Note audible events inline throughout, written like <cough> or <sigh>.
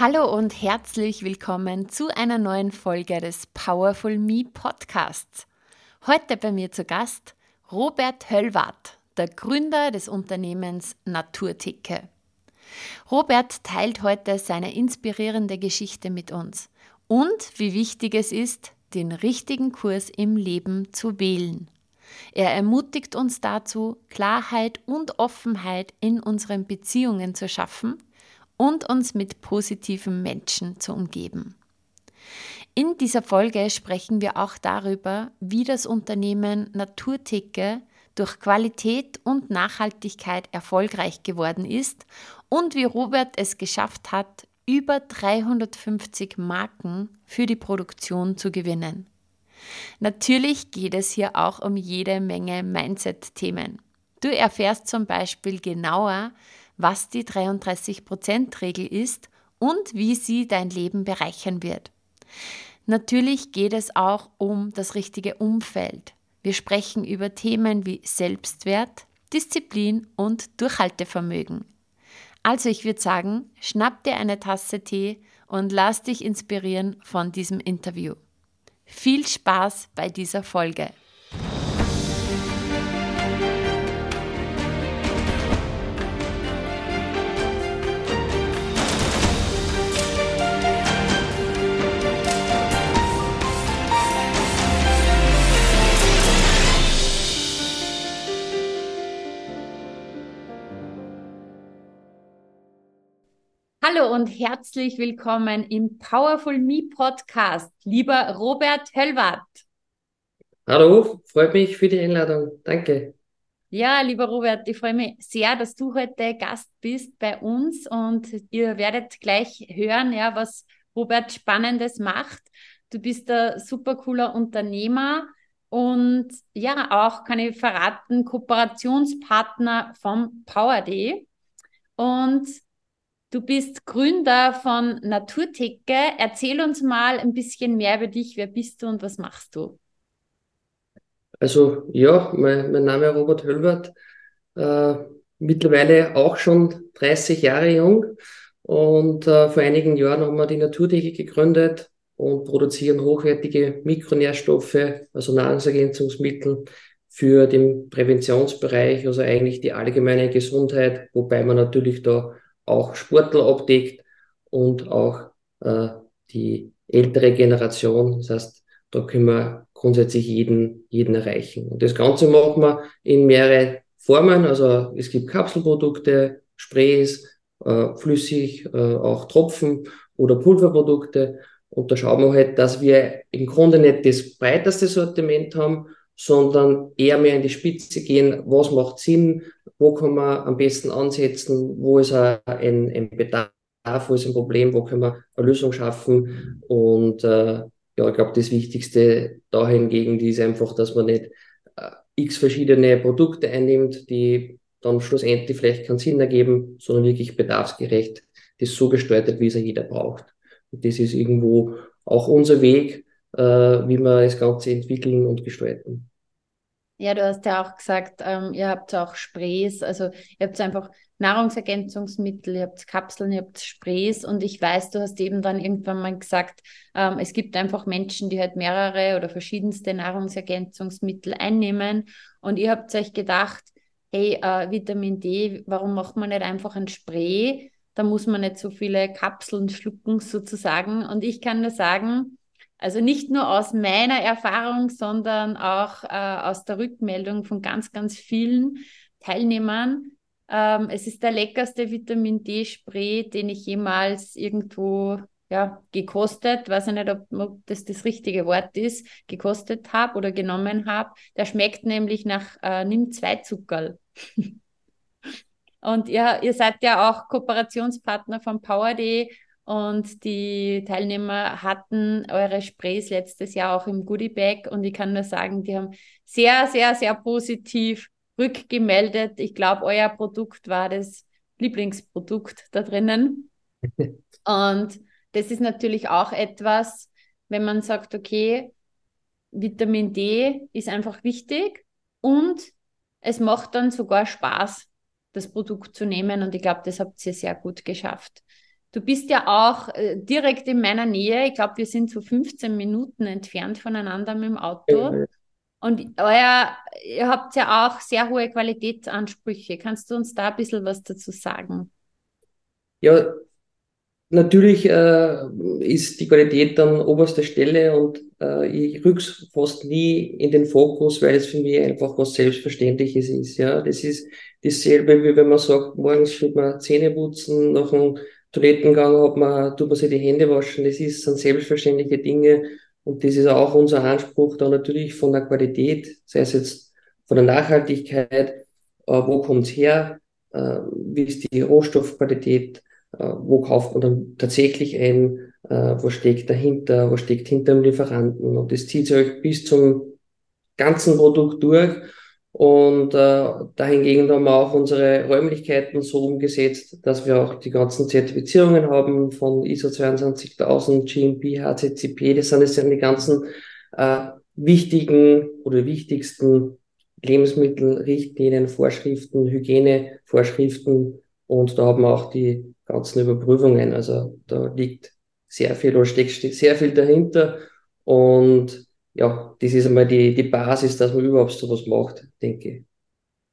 Hallo und herzlich willkommen zu einer neuen Folge des Powerful Me Podcasts. Heute bei mir zu Gast Robert Höllwart, der Gründer des Unternehmens Naturticke. Robert teilt heute seine inspirierende Geschichte mit uns und wie wichtig es ist, den richtigen Kurs im Leben zu wählen. Er ermutigt uns dazu, Klarheit und Offenheit in unseren Beziehungen zu schaffen und uns mit positiven Menschen zu umgeben. In dieser Folge sprechen wir auch darüber, wie das Unternehmen Naturticke durch Qualität und Nachhaltigkeit erfolgreich geworden ist und wie Robert es geschafft hat, über 350 Marken für die Produktion zu gewinnen. Natürlich geht es hier auch um jede Menge Mindset-Themen. Du erfährst zum Beispiel genauer, was die 33%-Regel ist und wie sie dein Leben bereichern wird. Natürlich geht es auch um das richtige Umfeld. Wir sprechen über Themen wie Selbstwert, Disziplin und Durchhaltevermögen. Also ich würde sagen, schnapp dir eine Tasse Tee und lass dich inspirieren von diesem Interview. Viel Spaß bei dieser Folge. Hallo und herzlich willkommen im Powerful Me Podcast, lieber Robert Höllwart. Hallo, freut mich für die Einladung. Danke. Ja, lieber Robert, ich freue mich sehr, dass du heute Gast bist bei uns und ihr werdet gleich hören, ja, was Robert Spannendes macht. Du bist ein super cooler Unternehmer und ja, auch kann ich verraten, Kooperationspartner vom Power Day. Und Du bist Gründer von Naturticke. Erzähl uns mal ein bisschen mehr über dich. Wer bist du und was machst du? Also ja, mein, mein Name ist Robert Höllwart, äh, mittlerweile auch schon 30 Jahre jung und äh, vor einigen Jahren haben wir die Naturticke gegründet und produzieren hochwertige Mikronährstoffe, also Nahrungsergänzungsmittel für den Präventionsbereich, also eigentlich die allgemeine Gesundheit, wobei man natürlich da auch Sportler abdeckt und auch äh, die ältere Generation. Das heißt, da können wir grundsätzlich jeden, jeden erreichen. Und das Ganze machen wir in mehrere Formen. Also es gibt Kapselprodukte, Sprays, äh, flüssig, äh, auch Tropfen oder Pulverprodukte. Und da schauen wir halt, dass wir im Grunde nicht das breiteste Sortiment haben, sondern eher mehr in die Spitze gehen. Was macht Sinn? wo kann man am besten ansetzen, wo ist ein, ein Bedarf, wo ist ein Problem, wo können wir eine Lösung schaffen. Und äh, ja, ich glaube, das Wichtigste da hingegen ist einfach, dass man nicht äh, x verschiedene Produkte einnimmt, die dann schlussendlich vielleicht keinen Sinn ergeben, sondern wirklich bedarfsgerecht das so gestaltet, wie es jeder braucht. Und das ist irgendwo auch unser Weg, äh, wie wir das Ganze entwickeln und gestalten. Ja, du hast ja auch gesagt, ähm, ihr habt auch Sprays, also ihr habt einfach Nahrungsergänzungsmittel, ihr habt Kapseln, ihr habt Sprays und ich weiß, du hast eben dann irgendwann mal gesagt, ähm, es gibt einfach Menschen, die halt mehrere oder verschiedenste Nahrungsergänzungsmittel einnehmen und ihr habt euch gedacht, hey, äh, Vitamin D, warum macht man nicht einfach ein Spray? Da muss man nicht so viele Kapseln schlucken sozusagen und ich kann nur sagen, also nicht nur aus meiner Erfahrung, sondern auch äh, aus der Rückmeldung von ganz, ganz vielen Teilnehmern. Ähm, es ist der leckerste Vitamin D-Spray, den ich jemals irgendwo ja, gekostet, weiß ich nicht, ob, ob das das richtige Wort ist, gekostet habe oder genommen habe. Der schmeckt nämlich nach äh, Nimm zwei Zuckerl. <laughs> Und ihr, ihr seid ja auch Kooperationspartner von PowerD Und die Teilnehmer hatten eure Sprays letztes Jahr auch im Goodie Bag. Und ich kann nur sagen, die haben sehr, sehr, sehr positiv rückgemeldet. Ich glaube, euer Produkt war das Lieblingsprodukt da drinnen. <laughs> Und das ist natürlich auch etwas, wenn man sagt, okay, Vitamin D ist einfach wichtig und es macht dann sogar Spaß, das Produkt zu nehmen. Und ich glaube, das habt ihr sehr gut geschafft. Du bist ja auch äh, direkt in meiner Nähe. Ich glaube, wir sind so 15 Minuten entfernt voneinander mit dem Auto. Ja. Und euer, ihr habt ja auch sehr hohe Qualitätsansprüche. Kannst du uns da ein bisschen was dazu sagen? Ja, natürlich äh, ist die Qualität an oberster Stelle und äh, ich rück's fast nie in den Fokus, weil es für mich einfach was Selbstverständliches ist. Ja, das ist dasselbe, wie wenn man sagt, morgens tut man Zähne putzen, nach Toilettengang hat man, tut man sich die Hände waschen. Das ist, sind selbstverständliche Dinge und das ist auch unser Anspruch da natürlich von der Qualität, sei es jetzt von der Nachhaltigkeit, äh, wo kommt's her, äh, wie ist die Rohstoffqualität, äh, wo kauft man dann tatsächlich ein, äh, was steckt dahinter, was steckt hinter dem Lieferanten und das zieht sich bis zum ganzen Produkt durch und äh, dahingegen haben wir auch unsere Räumlichkeiten so umgesetzt, dass wir auch die ganzen Zertifizierungen haben von ISO 22000, GMP, HCCP. Das sind, sind die ganzen äh, wichtigen oder wichtigsten Lebensmittelrichtlinien, Vorschriften, Hygienevorschriften. Und da haben wir auch die ganzen Überprüfungen. Also da liegt sehr viel oder steckt sehr viel dahinter. Und ja, das ist einmal die, die Basis, dass man überhaupt sowas macht, denke ich.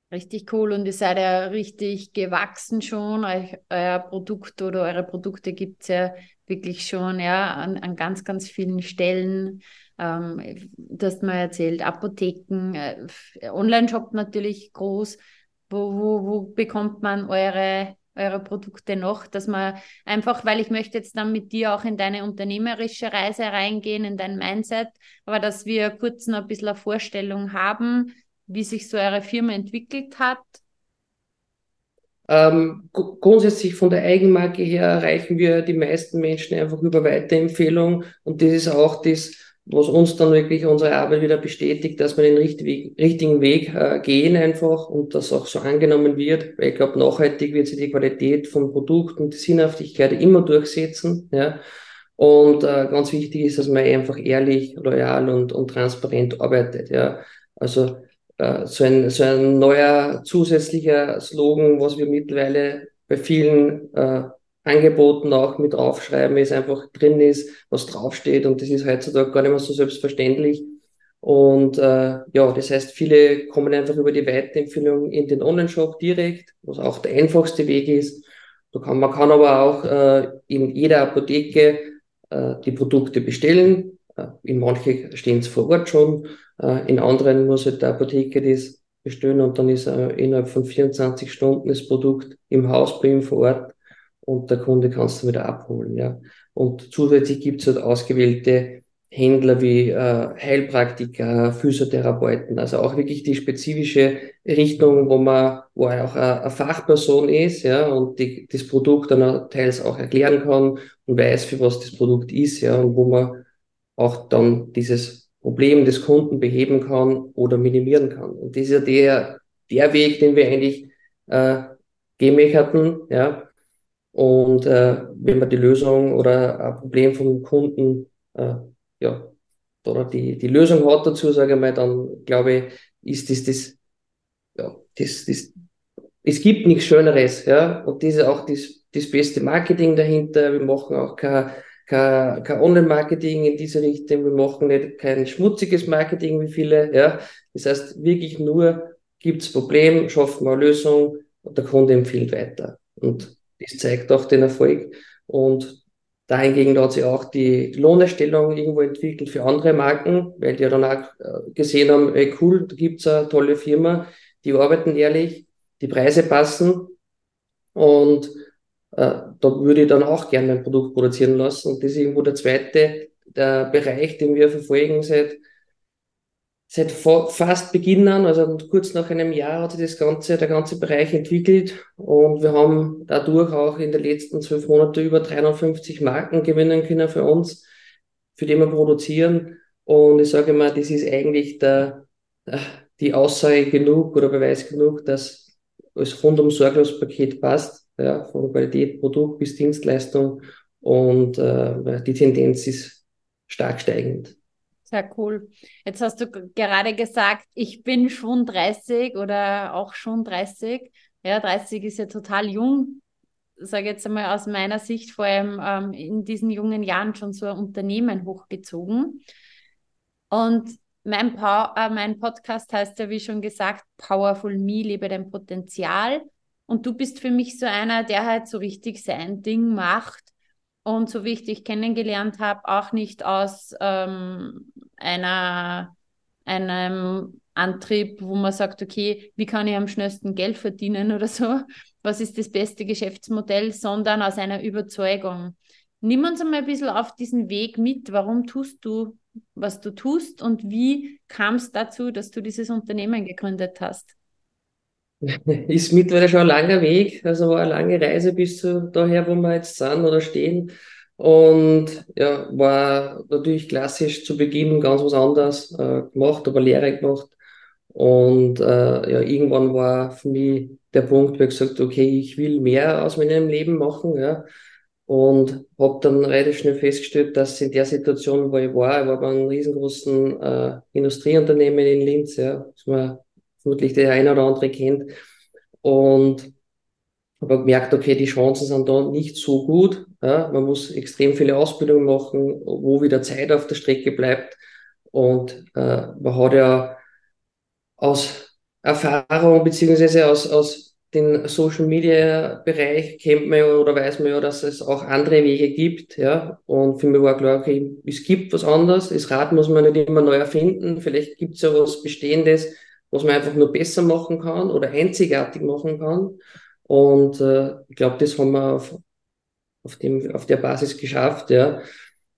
Richtig cool und ihr seid ja richtig gewachsen schon. Euer, euer Produkt oder eure Produkte gibt es ja wirklich schon ja, an, an ganz, ganz vielen Stellen. Ähm, du hast mal erzählt, Apotheken, äh, Online-Shop natürlich groß. Wo, wo, wo bekommt man eure eure Produkte noch, dass man einfach, weil ich möchte jetzt dann mit dir auch in deine unternehmerische Reise reingehen, in dein Mindset, aber dass wir kurz noch ein bisschen eine Vorstellung haben, wie sich so eure Firma entwickelt hat. Ähm, grundsätzlich von der Eigenmarke her erreichen wir die meisten Menschen einfach über Weiterempfehlung und das ist auch das, was uns dann wirklich unsere Arbeit wieder bestätigt, dass wir den richtigen Weg äh, gehen einfach und das auch so angenommen wird, weil ich glaube, nachhaltig wird sich die Qualität vom Produkt und die Sinnhaftigkeit immer durchsetzen. Ja. Und äh, ganz wichtig ist, dass man einfach ehrlich, loyal und, und transparent arbeitet. Ja. Also äh, so, ein, so ein neuer zusätzlicher Slogan, was wir mittlerweile bei vielen äh, Angeboten auch mit draufschreiben, es einfach drin ist, was draufsteht und das ist heutzutage gar nicht mehr so selbstverständlich. Und äh, ja, das heißt, viele kommen einfach über die Weiterempfehlung in den Online-Shop direkt, was auch der einfachste Weg ist. Da kann, man kann aber auch äh, in jeder Apotheke äh, die Produkte bestellen. Äh, in manche stehen es vor Ort schon, äh, in anderen muss halt der Apotheker das bestellen und dann ist äh, innerhalb von 24 Stunden das Produkt im Haus bei ihm vor Ort und der Kunde kann es dann wieder abholen. Ja. Und zusätzlich gibt es halt ausgewählte Händler wie äh, Heilpraktiker, Physiotherapeuten, also auch wirklich die spezifische Richtung, wo man, wo er auch eine, eine Fachperson ist, ja, und die, das Produkt dann teils auch erklären kann und weiß, für was das Produkt ist, ja, und wo man auch dann dieses Problem des Kunden beheben kann oder minimieren kann. Und das ist ja der, der Weg, den wir eigentlich äh, gehen möchten, ja, und äh, wenn man die Lösung oder ein Problem vom Kunden, äh, ja, oder die, die Lösung hat dazu, sage ich mal, dann glaube ich, ist das, das, ja, das, das, es gibt nichts Schöneres, ja, und das ist auch das, das beste Marketing dahinter. Wir machen auch kein, kein, kein Online-Marketing in diese Richtung. Wir machen nicht kein schmutziges Marketing wie viele, ja. Das heißt, wirklich nur gibt's Problem, schaffen wir eine Lösung und der Kunde empfiehlt weiter. Und das zeigt auch den Erfolg. Und dahingegen hat sich auch die Lohnerstellung irgendwo entwickelt für andere Marken, weil die ja dann auch äh, gesehen haben, ey, cool, da gibt's eine tolle Firma, die arbeiten ehrlich, die Preise passen und äh, da würde ich dann auch gerne mein Produkt produzieren lassen. Und das ist irgendwo der zweite der Bereich, den wir verfolgen seit seit fast Beginn an, also kurz nach einem Jahr hat sich das ganze, der ganze Bereich entwickelt und wir haben dadurch auch in den letzten zwölf Monaten über 350 Marken gewinnen können für uns, für die wir produzieren. Und ich sage mal, das ist eigentlich der, die Aussage genug oder Beweis genug, dass es rundum sorglos Paket passt, ja, von Qualität, Produkt bis Dienstleistung und äh, die Tendenz ist stark steigend. Sehr cool. Jetzt hast du gerade gesagt, ich bin schon 30 oder auch schon 30. Ja, 30 ist ja total jung. Sage jetzt einmal aus meiner Sicht, vor allem ähm, in diesen jungen Jahren schon so ein Unternehmen hochgezogen. Und mein, pa äh, mein Podcast heißt ja, wie schon gesagt, Powerful Me, lebe dein Potenzial. Und du bist für mich so einer, der halt so richtig sein Ding macht und so wie ich dich kennengelernt habe, auch nicht aus ähm, einer, einem Antrieb, wo man sagt, okay, wie kann ich am schnellsten Geld verdienen oder so, was ist das beste Geschäftsmodell, sondern aus einer Überzeugung. Nimm uns einmal ein bisschen auf diesen Weg mit. Warum tust du, was du tust und wie kam es dazu, dass du dieses Unternehmen gegründet hast? <laughs> ist mittlerweile schon ein langer Weg, also war eine lange Reise bis zu daher, wo wir jetzt sind oder stehen. Und ja, war natürlich klassisch zu Beginn ganz was anderes äh, gemacht, aber Lehre gemacht. Und äh, ja, irgendwann war für mich der Punkt, wo ich gesagt okay, ich will mehr aus meinem Leben machen, ja. Und habe dann relativ schnell festgestellt, dass in der Situation, wo ich war, ich war bei einem riesengroßen äh, Industrieunternehmen in Linz, ja, das man vermutlich der eine oder andere kennt. Und habe gemerkt, okay, die Chancen sind da nicht so gut. Ja, man muss extrem viele Ausbildungen machen, wo wieder Zeit auf der Strecke bleibt. Und äh, man hat ja aus Erfahrung beziehungsweise aus, aus den Social Media Bereich kennt man ja oder weiß man ja, dass es auch andere Wege gibt, ja. Und für mich war klar, okay, es gibt was anderes. Das Rad muss man nicht immer neu erfinden. Vielleicht gibt es ja was Bestehendes, was man einfach nur besser machen kann oder einzigartig machen kann. Und äh, ich glaube, das haben wir auf, auf, dem, auf der Basis geschafft, ja.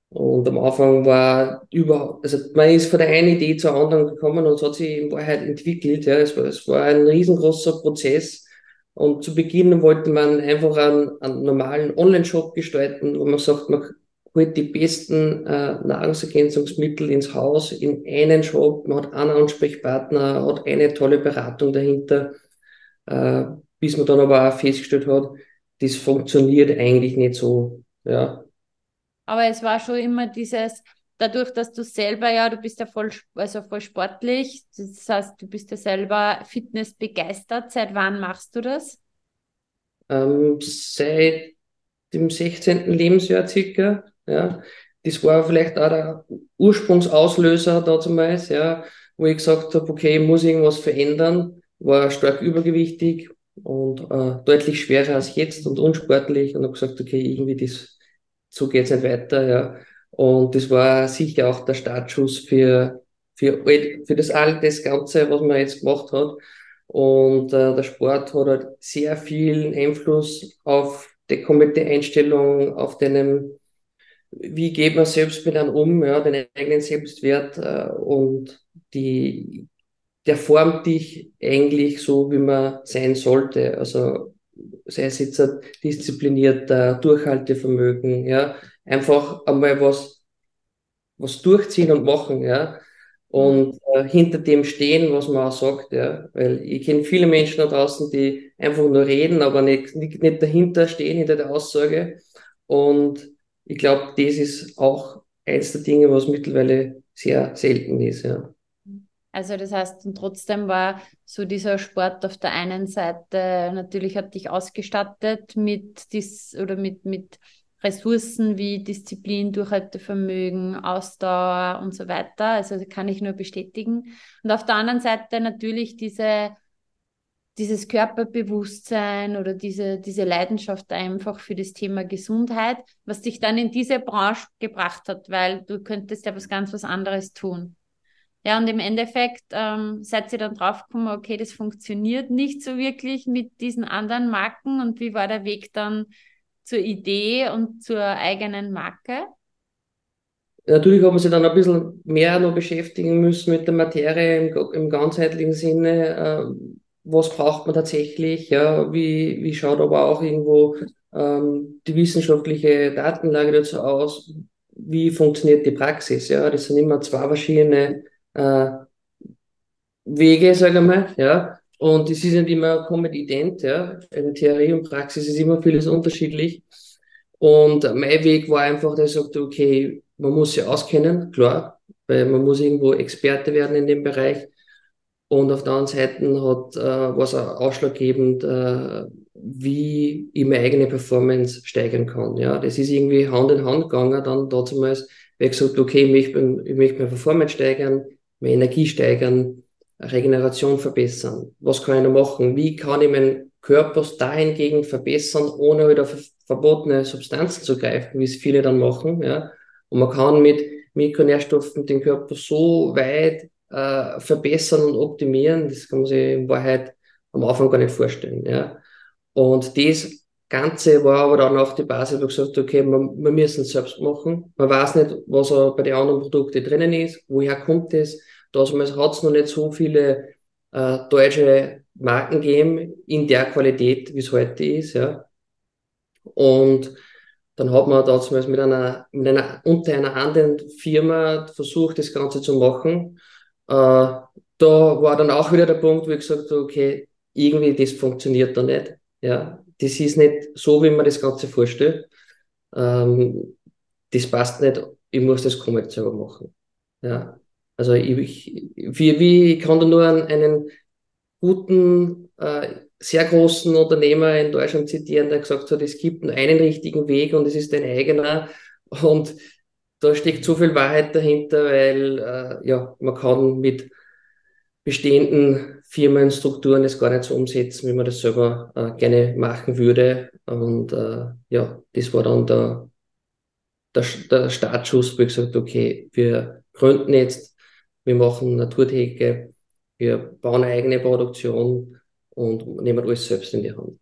Und am Anfang war überhaupt, also man ist von der einen Idee zur anderen gekommen und es hat sich in Wahrheit entwickelt, ja. Es war, es war ein riesengroßer Prozess. Und zu Beginn wollte man einfach einen, einen normalen Online-Shop gestalten, wo man sagt, man holt die besten äh, Nahrungsergänzungsmittel ins Haus in einen Shop, man hat einen Ansprechpartner, hat eine tolle Beratung dahinter, äh, bis man dann aber auch festgestellt hat, das funktioniert eigentlich nicht so. Ja. Aber es war schon immer dieses, dadurch, dass du selber ja, du bist ja voll, also voll sportlich, das heißt, du bist ja selber Fitness begeistert. Seit wann machst du das? Ähm, seit dem 16. Lebensjahr circa. Ja. Das war vielleicht auch der Ursprungsauslöser damals, ja, wo ich gesagt habe, okay, ich muss irgendwas verändern, war stark übergewichtig und äh, deutlich schwerer als jetzt und unsportlich und habe gesagt, okay, irgendwie das, so geht's nicht weiter, ja. Und das war sicher auch der Startschuss für, für, für das das Ganze, was man jetzt gemacht hat. Und äh, der Sport hat halt sehr viel Einfluss auf die komplette Einstellung, auf deinem wie geht man selbst mit einem um, ja, den eigenen Selbstwert äh, und die, der formt dich eigentlich so, wie man sein sollte. Also sei es jetzt ein disziplinierter Durchhaltevermögen, ja, einfach einmal was, was durchziehen und machen, ja, und äh, hinter dem stehen, was man auch sagt, ja, weil ich kenne viele Menschen da draußen, die einfach nur reden, aber nicht, nicht, nicht dahinter stehen, hinter der Aussage. Und ich glaube, das ist auch eins der Dinge, was mittlerweile sehr selten ist, ja. Also das heißt, und trotzdem war so dieser Sport auf der einen Seite natürlich hat dich ausgestattet mit dies oder mit, mit Ressourcen wie Disziplin, Durchhaltevermögen, Ausdauer und so weiter. Also kann ich nur bestätigen. Und auf der anderen Seite natürlich diese dieses Körperbewusstsein oder diese, diese Leidenschaft einfach für das Thema Gesundheit, was dich dann in diese Branche gebracht hat, weil du könntest ja was ganz was anderes tun. Ja, und im Endeffekt ähm, seid ihr dann draufgekommen, okay, das funktioniert nicht so wirklich mit diesen anderen Marken. Und wie war der Weg dann zur Idee und zur eigenen Marke? Natürlich hat man sich dann ein bisschen mehr noch beschäftigen müssen mit der Materie im, im ganzheitlichen Sinne. Was braucht man tatsächlich? Ja, wie, wie schaut aber auch irgendwo ähm, die wissenschaftliche Datenlage dazu aus? Wie funktioniert die Praxis? Ja, das sind immer zwei verschiedene äh, Wege, sage ich mal. Ja, und es ist nicht immer komplett ident. Ja, eine Theorie und Praxis ist immer vieles unterschiedlich. Und mein Weg war einfach, dass ich sagte, okay, man muss sich auskennen, klar, weil man muss irgendwo Experte werden in dem Bereich. Und auf der anderen Seite hat, äh, war es ausschlaggebend, äh, wie ich meine eigene Performance steigern kann. Ja, das ist irgendwie Hand in Hand gegangen, dann damals, weil ich gesagt okay, ich möchte, ich möchte meine Performance steigern, meine Energie steigern, Regeneration verbessern. Was kann ich noch machen? Wie kann ich meinen Körper dahingegen verbessern, ohne wieder verbotene Substanzen zu greifen, wie es viele dann machen. Ja? Und man kann mit Mikronährstoffen den Körper so weit äh, verbessern und optimieren, das kann man sich in Wahrheit am Anfang gar nicht vorstellen. Ja? Und das Ganze war aber dann auch die Basis, wo ich gesagt okay, wir, wir müssen es selbst machen. Man weiß nicht, was bei den anderen Produkten drinnen ist, woher kommt es. Damals hat es noch nicht so viele äh, deutsche Marken gegeben in der Qualität, wie es heute ist. Ja. Und dann hat man da zum Beispiel mit einer, mit einer unter einer anderen Firma versucht, das Ganze zu machen. Äh, da war dann auch wieder der Punkt, wo ich gesagt habe, okay, irgendwie das funktioniert da nicht. Ja, das ist nicht so, wie man das Ganze vorstellt. Ähm, das passt nicht. Ich muss das komplett selber machen. Ja, also ich, ich wie, wie ich kann da nur einen, einen guten äh, sehr großen Unternehmer in Deutschland zitieren, der gesagt hat, es gibt nur einen richtigen Weg und es ist dein eigener. Und da steckt so viel Wahrheit dahinter, weil äh, ja, man kann mit bestehenden Firmenstrukturen das gar nicht so umsetzen, wie man das selber äh, gerne machen würde. Und äh, ja, das war dann der, der, der Startschuss, wo ich gesagt okay, wir gründen jetzt, wir machen Naturtheke, wir bauen eine eigene Produktion und nehmen alles selbst in die Hand.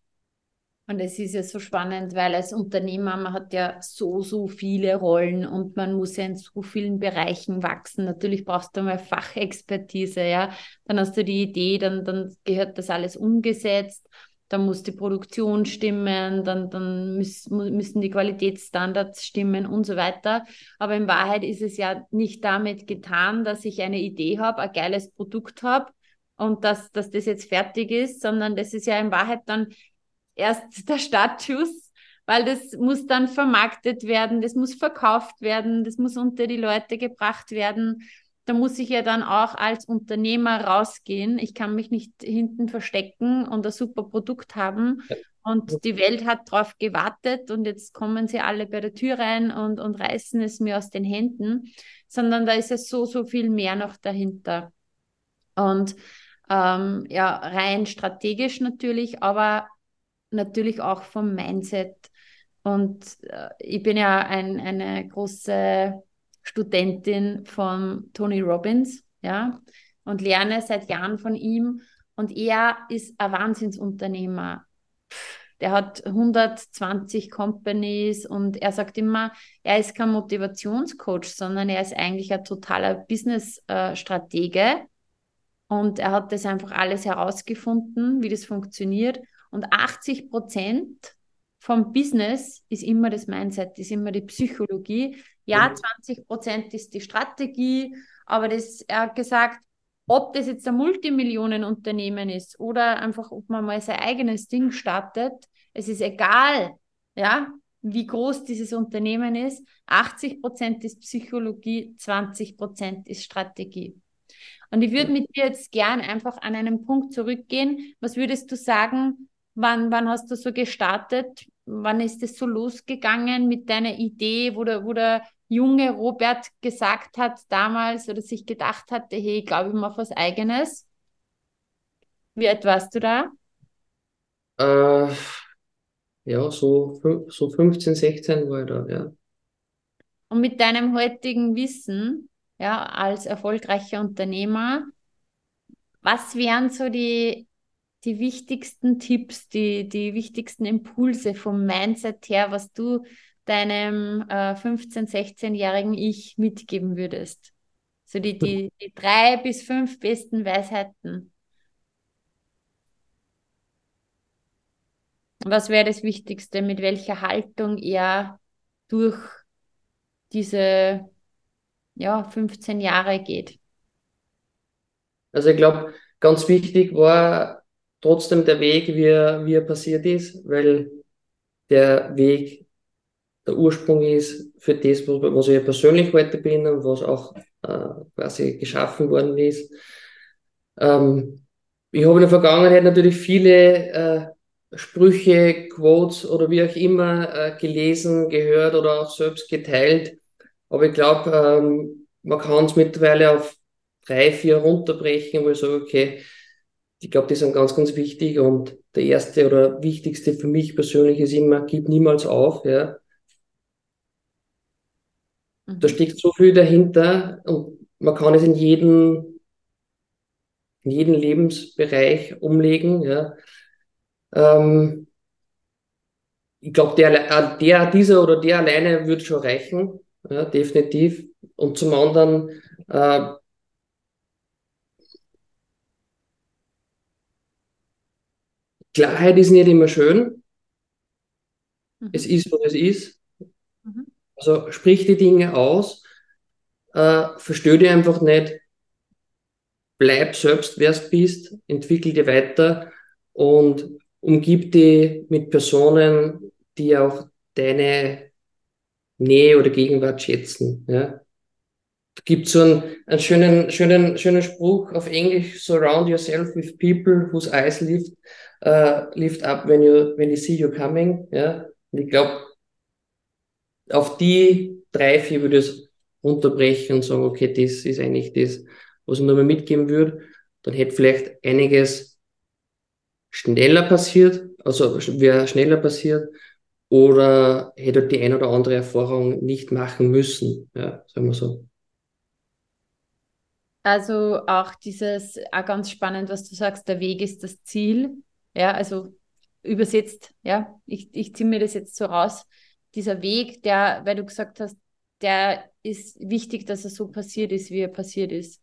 Und es ist ja so spannend, weil als Unternehmer, man hat ja so, so viele Rollen und man muss ja in so vielen Bereichen wachsen. Natürlich brauchst du mal Fachexpertise, ja. Dann hast du die Idee, dann, dann gehört das alles umgesetzt. Dann muss die Produktion stimmen, dann, dann müß, müssen die Qualitätsstandards stimmen und so weiter. Aber in Wahrheit ist es ja nicht damit getan, dass ich eine Idee habe, ein geiles Produkt habe und dass, dass das jetzt fertig ist, sondern das ist ja in Wahrheit dann erst der Startschuss, weil das muss dann vermarktet werden, das muss verkauft werden, das muss unter die Leute gebracht werden. Da muss ich ja dann auch als Unternehmer rausgehen. Ich kann mich nicht hinten verstecken und ein super Produkt haben. Und die Welt hat darauf gewartet und jetzt kommen sie alle bei der Tür rein und, und reißen es mir aus den Händen, sondern da ist ja so, so viel mehr noch dahinter. Und ähm, ja, rein strategisch natürlich, aber natürlich auch vom Mindset. Und äh, ich bin ja ein, eine große Studentin von Tony Robbins, ja, und lerne seit Jahren von ihm. Und er ist ein Wahnsinnsunternehmer. Der hat 120 Companies und er sagt immer, er ist kein Motivationscoach, sondern er ist eigentlich ein totaler Business-Stratege. Äh, und er hat das einfach alles herausgefunden, wie das funktioniert. Und 80 Prozent vom Business ist immer das Mindset, ist immer die Psychologie. Ja, 20 Prozent ist die Strategie, aber das, er hat gesagt, ob das jetzt ein Multimillionenunternehmen ist oder einfach, ob man mal sein eigenes Ding startet, es ist egal, ja, wie groß dieses Unternehmen ist. 80 Prozent ist Psychologie, 20 Prozent ist Strategie. Und ich würde mit dir jetzt gern einfach an einen Punkt zurückgehen. Was würdest du sagen, wann, wann hast du so gestartet? Wann ist es so losgegangen mit deiner Idee, wo der, wo der junge Robert gesagt hat damals oder sich gedacht hatte, hey, ich glaube, ich mache was Eigenes? Wie alt warst du da? Äh, ja, so, so 15, 16 war ich da, ja. Und mit deinem heutigen Wissen, ja, als erfolgreicher Unternehmer. Was wären so die, die wichtigsten Tipps, die, die wichtigsten Impulse vom Mindset her, was du deinem äh, 15-, 16-jährigen Ich mitgeben würdest? So die, die, <laughs> die drei bis fünf besten Weisheiten. Was wäre das Wichtigste, mit welcher Haltung er durch diese ja, 15 Jahre geht? Also ich glaube, ganz wichtig war trotzdem der Weg, wie er, wie er passiert ist, weil der Weg der Ursprung ist für das, was ich persönlich heute bin und was auch äh, quasi geschaffen worden ist. Ähm, ich habe in der Vergangenheit natürlich viele äh, Sprüche, Quotes oder wie auch immer äh, gelesen, gehört oder auch selbst geteilt. Aber ich glaube, ähm, man kann es mittlerweile auf drei, vier runterbrechen, wo ich sage, okay, ich glaube, die sind ganz, ganz wichtig. Und der erste oder wichtigste für mich persönlich ist immer, gib niemals auf. Ja. Mhm. Da steckt so viel dahinter und man kann es in jeden, in jeden Lebensbereich umlegen. Ja. Ähm, ich glaube, der, der, dieser oder der alleine wird schon reichen, ja, definitiv. Und zum anderen, äh, Klarheit ist nicht immer schön. Mhm. Es ist, was es ist. Mhm. Also sprich die Dinge aus, äh, versteh dich einfach nicht, bleib selbst, wer es bist, entwickel dich weiter und umgib dich mit Personen, die auch deine Nähe oder Gegenwart schätzen. Ja? gibt so einen, einen schönen, schönen, schönen Spruch auf Englisch, surround yourself with people whose eyes lift, uh, lift up when you, when you see you coming, ja. Und ich glaube, auf die drei, vier würde ich es runterbrechen und sagen, okay, das ist eigentlich das, was ich nur mal mitgeben würde. Dann hätte vielleicht einiges schneller passiert, also wäre schneller passiert, oder hätte die ein oder andere Erfahrung nicht machen müssen, ja, sagen wir so. Also auch dieses, auch ganz spannend, was du sagst, der Weg ist das Ziel. Ja, also übersetzt, ja, ich, ich ziehe mir das jetzt so raus. Dieser Weg, der, weil du gesagt hast, der ist wichtig, dass er so passiert ist, wie er passiert ist.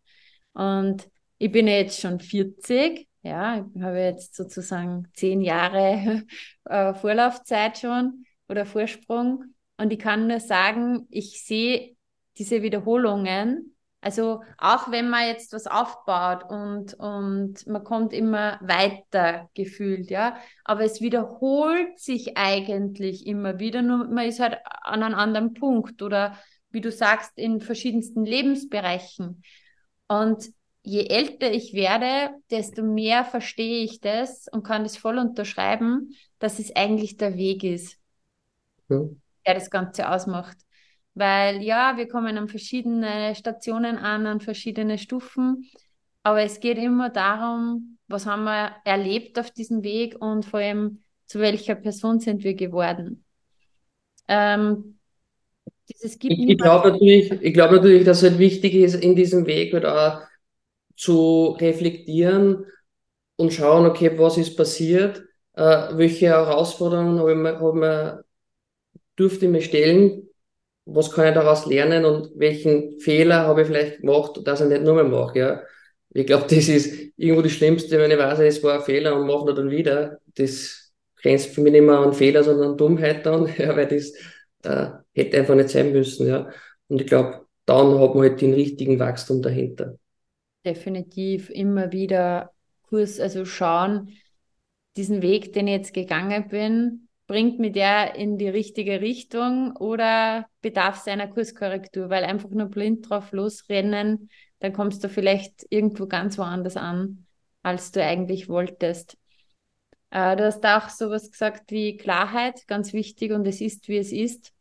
Und ich bin jetzt schon 40, ja, ich habe jetzt sozusagen zehn Jahre <laughs> äh, Vorlaufzeit schon oder Vorsprung. Und ich kann nur sagen, ich sehe diese Wiederholungen also auch wenn man jetzt was aufbaut und, und man kommt immer weiter gefühlt, ja, aber es wiederholt sich eigentlich immer wieder, nur man ist halt an einem anderen Punkt oder wie du sagst, in verschiedensten Lebensbereichen. Und je älter ich werde, desto mehr verstehe ich das und kann das voll unterschreiben, dass es eigentlich der Weg ist, ja. der das Ganze ausmacht. Weil ja, wir kommen an verschiedene Stationen an, an verschiedene Stufen. Aber es geht immer darum, was haben wir erlebt auf diesem Weg und vor allem, zu welcher Person sind wir geworden. Ähm, dieses gibt ich, ich glaube natürlich, ich glaube natürlich, dass es halt wichtig ist, in diesem Weg halt auch zu reflektieren und schauen, okay, was ist passiert, äh, welche Herausforderungen habe ich mir, ich mir, durfte ich mir stellen, was kann ich daraus lernen und welchen Fehler habe ich vielleicht gemacht, dass ich nicht nur mehr mache, ja. Ich glaube, <laughs> das ist irgendwo das Schlimmste, wenn ich weiß, es war ein Fehler und mache dann wieder. Das grenzt für mich nicht mehr an Fehler, sondern an Dummheit dann, <laughs> ja, weil das äh, hätte einfach nicht sein müssen, ja. Und ich glaube, dann hat man halt den richtigen Wachstum dahinter. Definitiv immer wieder Kurs, also schauen, diesen Weg, den ich jetzt gegangen bin, bringt mich der in die richtige Richtung oder bedarf es einer Kurskorrektur? Weil einfach nur blind drauf losrennen, dann kommst du vielleicht irgendwo ganz woanders an, als du eigentlich wolltest. Äh, du hast auch sowas gesagt wie Klarheit, ganz wichtig und es ist, wie es ist.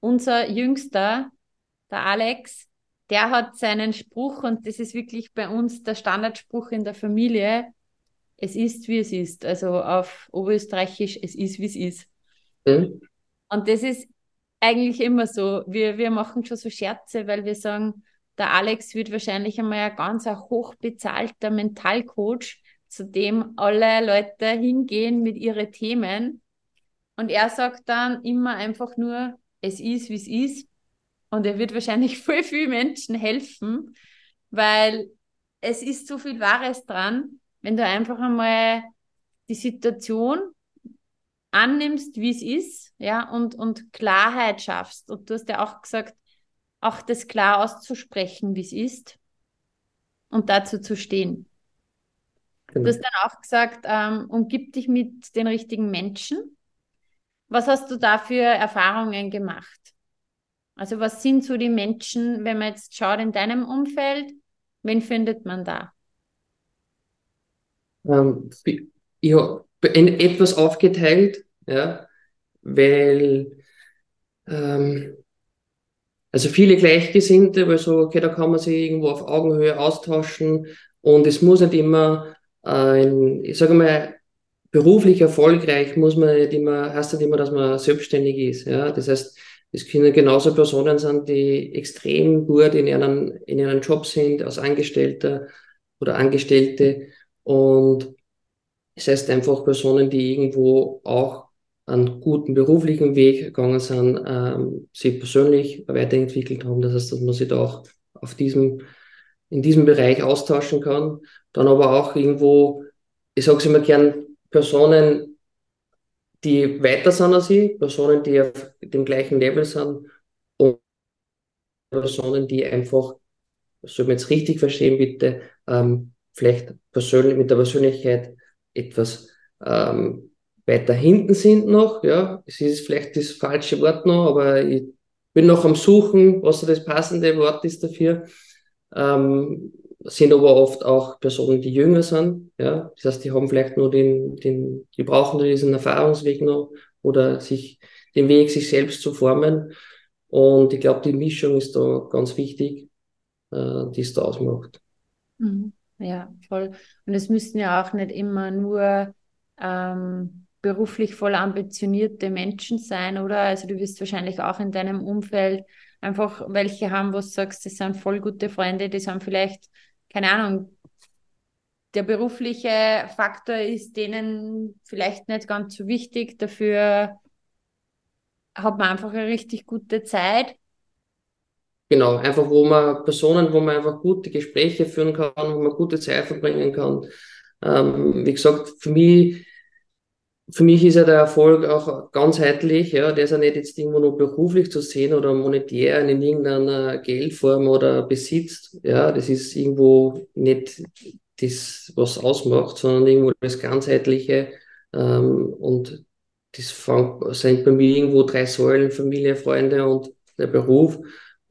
Unser Jüngster, der Alex, der hat seinen Spruch und das ist wirklich bei uns der Standardspruch in der Familie es ist, wie es ist. Also auf Oberösterreichisch, es ist, wie es ist. Mhm. Und das ist eigentlich immer so. Wir, wir machen schon so Scherze, weil wir sagen, der Alex wird wahrscheinlich einmal ein ganz ein hochbezahlter Mentalcoach, zu dem alle Leute hingehen mit ihren Themen. Und er sagt dann immer einfach nur, es ist, wie es ist. Und er wird wahrscheinlich <laughs> voll viel Menschen helfen, weil es ist so viel Wahres dran, wenn du einfach einmal die Situation annimmst, wie es ist, ja, und, und Klarheit schaffst. Und du hast ja auch gesagt, auch das klar auszusprechen, wie es ist und dazu zu stehen. Genau. Du hast dann auch gesagt, ähm, umgib dich mit den richtigen Menschen. Was hast du da für Erfahrungen gemacht? Also was sind so die Menschen, wenn man jetzt schaut in deinem Umfeld, wen findet man da? Ähm, ich habe etwas aufgeteilt, ja, weil ähm, also viele Gleichgesinnte, weil so, okay, da kann man sich irgendwo auf Augenhöhe austauschen und es muss nicht immer ein, ich sage mal, beruflich erfolgreich muss man nicht immer, heißt nicht immer, dass man selbstständig ist. Ja? Das heißt, es können genauso Personen sein, die extrem gut in ihren, in ihren Job sind, als Angestellter oder Angestellte. Und es heißt einfach Personen, die irgendwo auch einen guten beruflichen Weg gegangen sind, ähm, sich persönlich weiterentwickelt haben. Das heißt, dass man sich da auch auf diesem, in diesem Bereich austauschen kann. Dann aber auch irgendwo, ich sage es immer gern, Personen, die weiter sind als ich, Personen, die auf dem gleichen Level sind und Personen, die einfach, soll man jetzt richtig verstehen, bitte, ähm, vielleicht persönlich mit der Persönlichkeit etwas ähm, weiter hinten sind noch, ja, es ist vielleicht das falsche Wort noch, aber ich bin noch am Suchen, was das passende Wort ist dafür. Ähm, sind aber oft auch Personen, die jünger sind, ja, das heißt, die haben vielleicht nur den, den, die brauchen diesen Erfahrungsweg noch oder sich den Weg, sich selbst zu formen. Und ich glaube, die Mischung ist da ganz wichtig, äh, die es da ausmacht. Mhm. Ja, voll. Und es müssten ja auch nicht immer nur ähm, beruflich voll ambitionierte Menschen sein, oder? Also du wirst wahrscheinlich auch in deinem Umfeld einfach welche haben, wo du sagst, das sind voll gute Freunde, die sind vielleicht, keine Ahnung, der berufliche Faktor ist denen vielleicht nicht ganz so wichtig, dafür hat man einfach eine richtig gute Zeit Genau, einfach wo man Personen, wo man einfach gute Gespräche führen kann, wo man gute Zeit verbringen kann. Ähm, wie gesagt, für mich, für mich ist ja der Erfolg auch ganzheitlich, ja, der ist ja nicht jetzt irgendwo nur beruflich zu sehen oder monetär in irgendeiner Geldform oder Besitz, ja, das ist irgendwo nicht das, was ausmacht, sondern irgendwo das ganzheitliche, ähm, und das sind bei mir irgendwo drei Säulen, Familie, Freunde und der Beruf.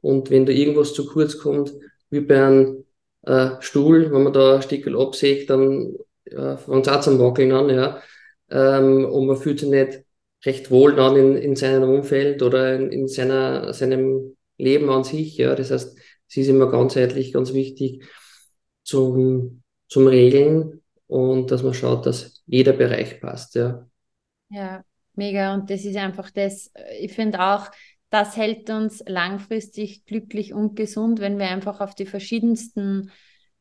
Und wenn da irgendwas zu kurz kommt, wie bei einem äh, Stuhl, wenn man da ein Stückel absägt, dann äh, fängt es auch zum Wackeln an, ja. Ähm, und man fühlt sich nicht recht wohl dann in, in seinem Umfeld oder in, in seiner, seinem Leben an sich, ja. Das heißt, es ist immer ganzheitlich ganz wichtig zum, zum Regeln und dass man schaut, dass jeder Bereich passt, ja. Ja, mega. Und das ist einfach das, ich finde auch, das hält uns langfristig glücklich und gesund, wenn wir einfach auf die verschiedensten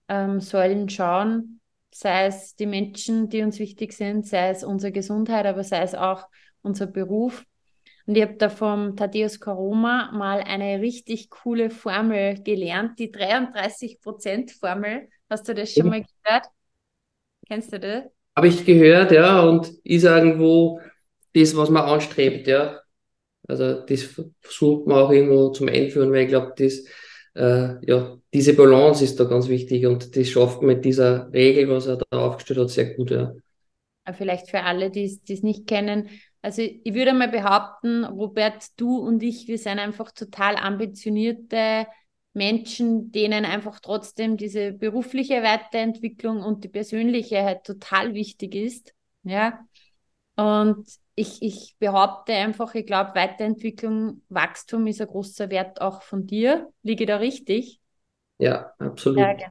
ähm, Säulen schauen, sei es die Menschen, die uns wichtig sind, sei es unsere Gesundheit, aber sei es auch unser Beruf. Und ich habe da vom Thaddeus Koroma mal eine richtig coole Formel gelernt, die 33%-Formel. Hast du das schon mal gehört? Kennst du das? Habe ich gehört, ja, und ist irgendwo das, was man anstrebt, ja. Also das versucht man auch irgendwo zum Einführen, weil ich glaube, das, äh, ja, diese Balance ist da ganz wichtig und das schafft man mit dieser Regel, was er da aufgestellt hat, sehr gut. Ja. Vielleicht für alle, die es nicht kennen. Also ich würde mal behaupten, Robert, du und ich, wir sind einfach total ambitionierte Menschen, denen einfach trotzdem diese berufliche Weiterentwicklung und die persönliche halt total wichtig ist. Ja. Und ich, ich behaupte einfach, ich glaube, Weiterentwicklung, Wachstum ist ein großer Wert auch von dir. Liege da richtig? Ja, absolut. Ja, genau.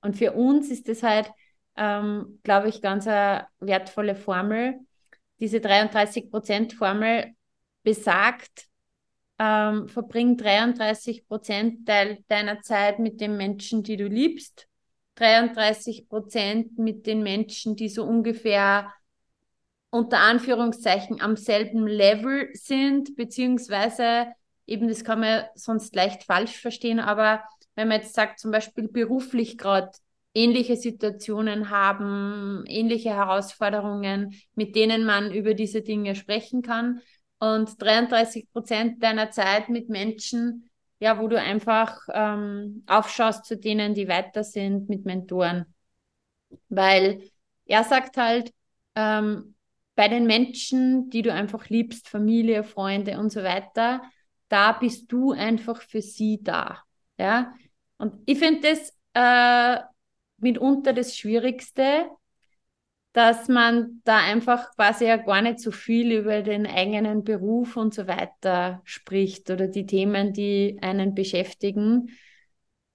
Und für uns ist das halt, ähm, glaube ich, ganz eine wertvolle Formel. Diese 33%-Formel besagt, ähm, verbring 33% Teil deiner Zeit mit den Menschen, die du liebst, 33% mit den Menschen, die so ungefähr unter Anführungszeichen am selben Level sind, beziehungsweise eben, das kann man sonst leicht falsch verstehen, aber wenn man jetzt sagt, zum Beispiel beruflich gerade ähnliche Situationen haben, ähnliche Herausforderungen, mit denen man über diese Dinge sprechen kann und 33 Prozent deiner Zeit mit Menschen, ja, wo du einfach ähm, aufschaust zu denen, die weiter sind, mit Mentoren. Weil er sagt halt, ähm, bei den Menschen, die du einfach liebst, Familie, Freunde und so weiter, da bist du einfach für sie da. Ja? Und ich finde das äh, mitunter das Schwierigste, dass man da einfach quasi ja gar nicht so viel über den eigenen Beruf und so weiter spricht oder die Themen, die einen beschäftigen.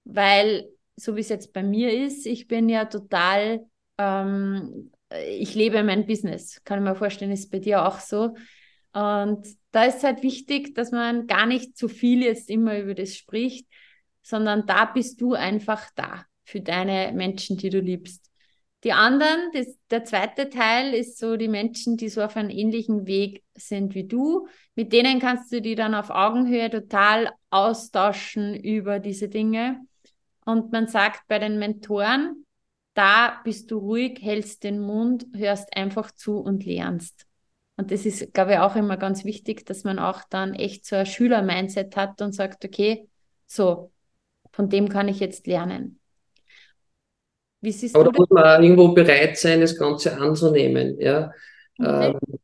Weil, so wie es jetzt bei mir ist, ich bin ja total ähm, ich lebe mein Business. Kann ich mir vorstellen, ist bei dir auch so. Und da ist halt wichtig, dass man gar nicht zu viel jetzt immer über das spricht, sondern da bist du einfach da für deine Menschen, die du liebst. Die anderen, das, der zweite Teil ist so die Menschen, die so auf einem ähnlichen Weg sind wie du. Mit denen kannst du die dann auf Augenhöhe total austauschen über diese Dinge. Und man sagt bei den Mentoren, da bist du ruhig, hältst den Mund, hörst einfach zu und lernst. Und das ist, glaube ich, auch immer ganz wichtig, dass man auch dann echt so ein Schüler-Mindset hat und sagt, okay, so, von dem kann ich jetzt lernen. Wie siehst Aber da muss man auch irgendwo bereit sein, das Ganze anzunehmen. Ja? Okay. Mhm. Ähm,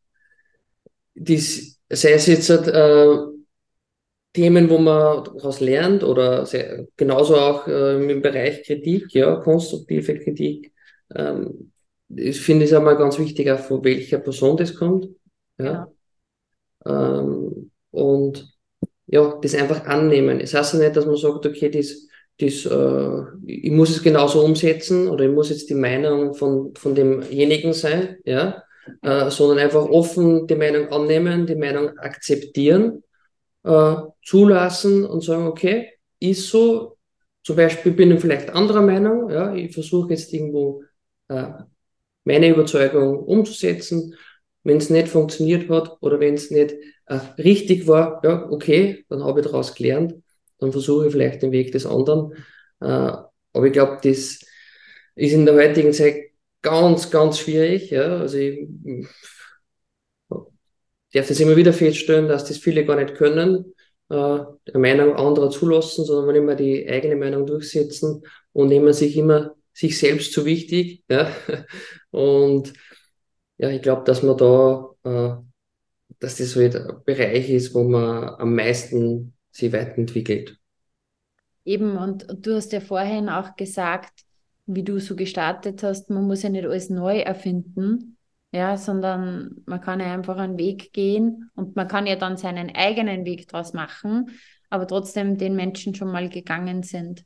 dies, sei es jetzt äh, Themen, wo man daraus lernt oder sehr, genauso auch äh, im Bereich Kritik, ja, konstruktive Kritik. Ähm, ich finde es einmal ganz wichtig, auch von welcher Person das kommt. Ja. ja. Ähm, und ja, das einfach annehmen. Es heißt ja nicht, dass man sagt, okay, das, das, äh, ich muss es genauso umsetzen oder ich muss jetzt die Meinung von, von demjenigen sein, ja, äh, sondern einfach offen die Meinung annehmen, die Meinung akzeptieren äh, zulassen und sagen, okay, ist so, zum Beispiel bin ich vielleicht anderer Meinung, ja, ich versuche jetzt irgendwo äh, meine Überzeugung umzusetzen. Wenn es nicht funktioniert hat oder wenn es nicht äh, richtig war, ja, okay, dann habe ich daraus gelernt, dann versuche ich vielleicht den Weg des anderen. Äh, aber ich glaube, das ist in der heutigen Zeit ganz, ganz schwierig. Ja? Also ich, darf das immer wieder feststellen, dass das viele gar nicht können, äh, Meinung anderer zulassen, sondern immer die eigene Meinung durchsetzen und nehmen sich immer sich selbst zu wichtig. <laughs> Ja? Und ja, ich glaube, dass man da, äh, dass das halt ein Bereich ist, wo man am meisten sich weiterentwickelt. Eben, und du hast ja vorhin auch gesagt, wie du so gestartet hast, man muss ja nicht alles neu erfinden, ja, sondern man kann ja einfach einen Weg gehen und man kann ja dann seinen eigenen Weg draus machen, aber trotzdem den Menschen schon mal gegangen sind.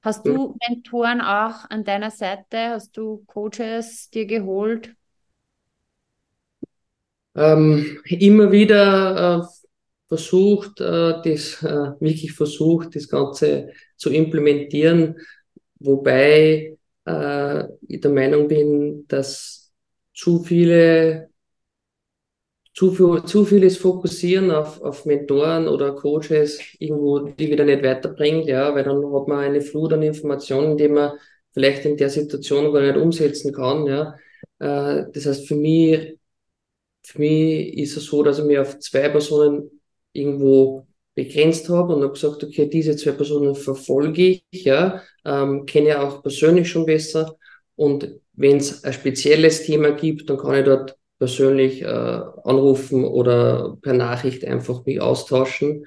Hast du Mentoren auch an deiner Seite? Hast du Coaches dir geholt? Ähm, immer wieder äh, versucht, äh, das äh, wirklich versucht, das Ganze zu implementieren, wobei äh, ich der Meinung bin, dass zu viele, zu, viel, zu vieles Fokussieren auf, auf Mentoren oder Coaches irgendwo, die wieder nicht weiterbringt, ja, weil dann hat man eine Flut an Informationen, die man vielleicht in der Situation gar nicht umsetzen kann, ja. Äh, das heißt, für mich, für mich ist es so, dass ich mich auf zwei Personen irgendwo begrenzt habe und habe gesagt, okay, diese zwei Personen verfolge ich, ja, ähm, kenne auch persönlich schon besser und wenn es ein spezielles Thema gibt, dann kann ich dort persönlich äh, anrufen oder per Nachricht einfach mich austauschen.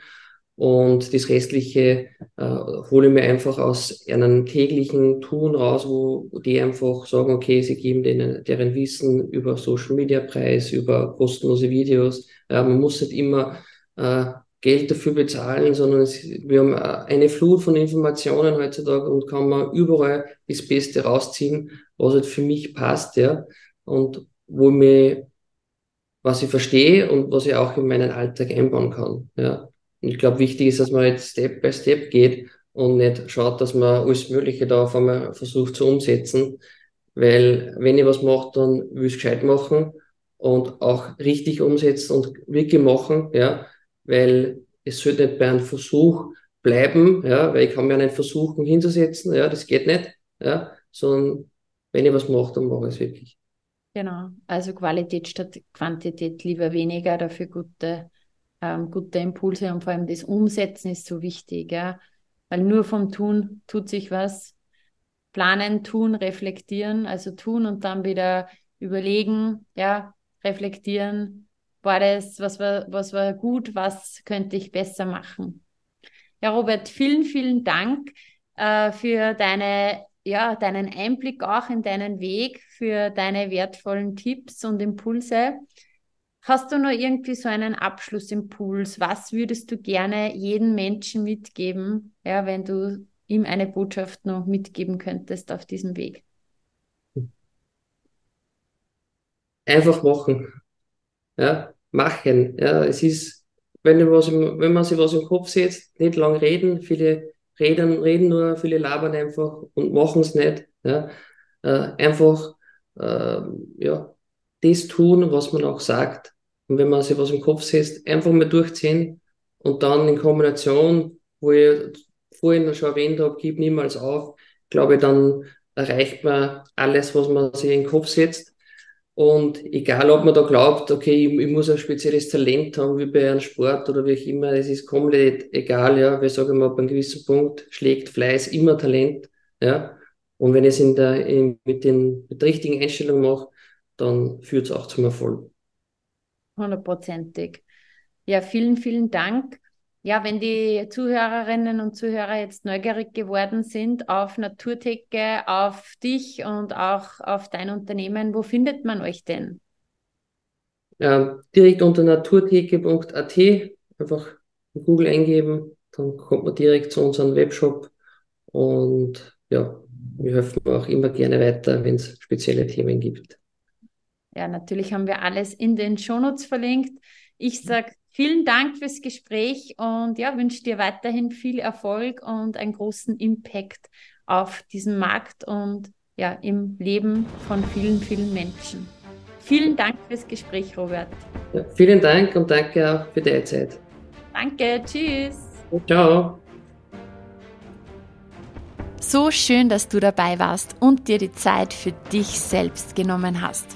Und das Restliche äh, hole ich mir einfach aus einem täglichen Tun raus, wo die einfach sagen, okay, sie geben denen deren Wissen über Social Media Preis, über kostenlose Videos. Ja, man muss nicht immer äh, Geld dafür bezahlen, sondern es, wir haben eine Flut von Informationen heutzutage und kann man überall das Beste rausziehen, was halt für mich passt, ja, und wo mir, was ich verstehe und was ich auch in meinen Alltag einbauen kann, ja. Und ich glaube, wichtig ist, dass man jetzt Step by Step geht und nicht schaut, dass man alles Mögliche da auf einmal versucht zu umsetzen, weil wenn ich was mache, dann will ich es gescheit machen und auch richtig umsetzen und wirklich machen, ja, weil es sollte nicht bei einem Versuch bleiben, ja, weil ich kann mir nicht versuchen hinzusetzen, ja, das geht nicht, ja, sondern wenn ich was mache, dann mache ich es wirklich. Genau, also Qualität statt Quantität lieber weniger, dafür gute, ähm, gute Impulse und vor allem das Umsetzen ist so wichtig, ja, weil nur vom Tun tut sich was. Planen, tun, reflektieren, also tun und dann wieder überlegen, ja, reflektieren, war das, was war, was war gut, was könnte ich besser machen. Ja, Robert, vielen, vielen Dank äh, für deine, ja, deinen Einblick auch in deinen Weg, für deine wertvollen Tipps und Impulse. Hast du noch irgendwie so einen Abschlussimpuls? Was würdest du gerne jedem Menschen mitgeben, ja, wenn du ihm eine Botschaft noch mitgeben könntest auf diesem Weg? Einfach machen. Ja, machen. Ja, es ist, wenn, was im, wenn man sich was im Kopf setzt, nicht lang reden. Viele reden, reden nur, viele labern einfach und machen es nicht. Ja, äh, einfach, äh, ja, das tun, was man auch sagt. Und wenn man sich was im Kopf setzt, einfach mal durchziehen und dann in Kombination, wo ich vorhin schon erwähnt habe, gib niemals auf, glaube ich, dann erreicht man alles, was man sich in den Kopf setzt. Und egal, ob man da glaubt, okay, ich, ich, muss ein spezielles Talent haben, wie bei einem Sport oder wie auch immer, es ist komplett egal, ja, weil sagen wir, ab einem gewissen Punkt schlägt Fleiß immer Talent, ja. Und wenn ich es in der, in, mit, den, mit der richtigen Einstellung mache, dann führt es auch zum Erfolg. Hundertprozentig. Ja, vielen, vielen Dank. Ja, wenn die Zuhörerinnen und Zuhörer jetzt neugierig geworden sind auf Naturtheke, auf dich und auch auf dein Unternehmen, wo findet man euch denn? Ja, direkt unter naturtheke.at einfach in Google eingeben, dann kommt man direkt zu unserem Webshop und ja, wir helfen auch immer gerne weiter, wenn es spezielle Themen gibt. Ja, natürlich haben wir alles in den Shownotes verlinkt. Ich sage Vielen Dank fürs Gespräch und ja, wünsche dir weiterhin viel Erfolg und einen großen Impact auf diesem Markt und ja, im Leben von vielen, vielen Menschen. Vielen Dank fürs Gespräch, Robert. Ja, vielen Dank und danke auch für deine Zeit. Danke, tschüss. Ciao. So schön, dass du dabei warst und dir die Zeit für dich selbst genommen hast.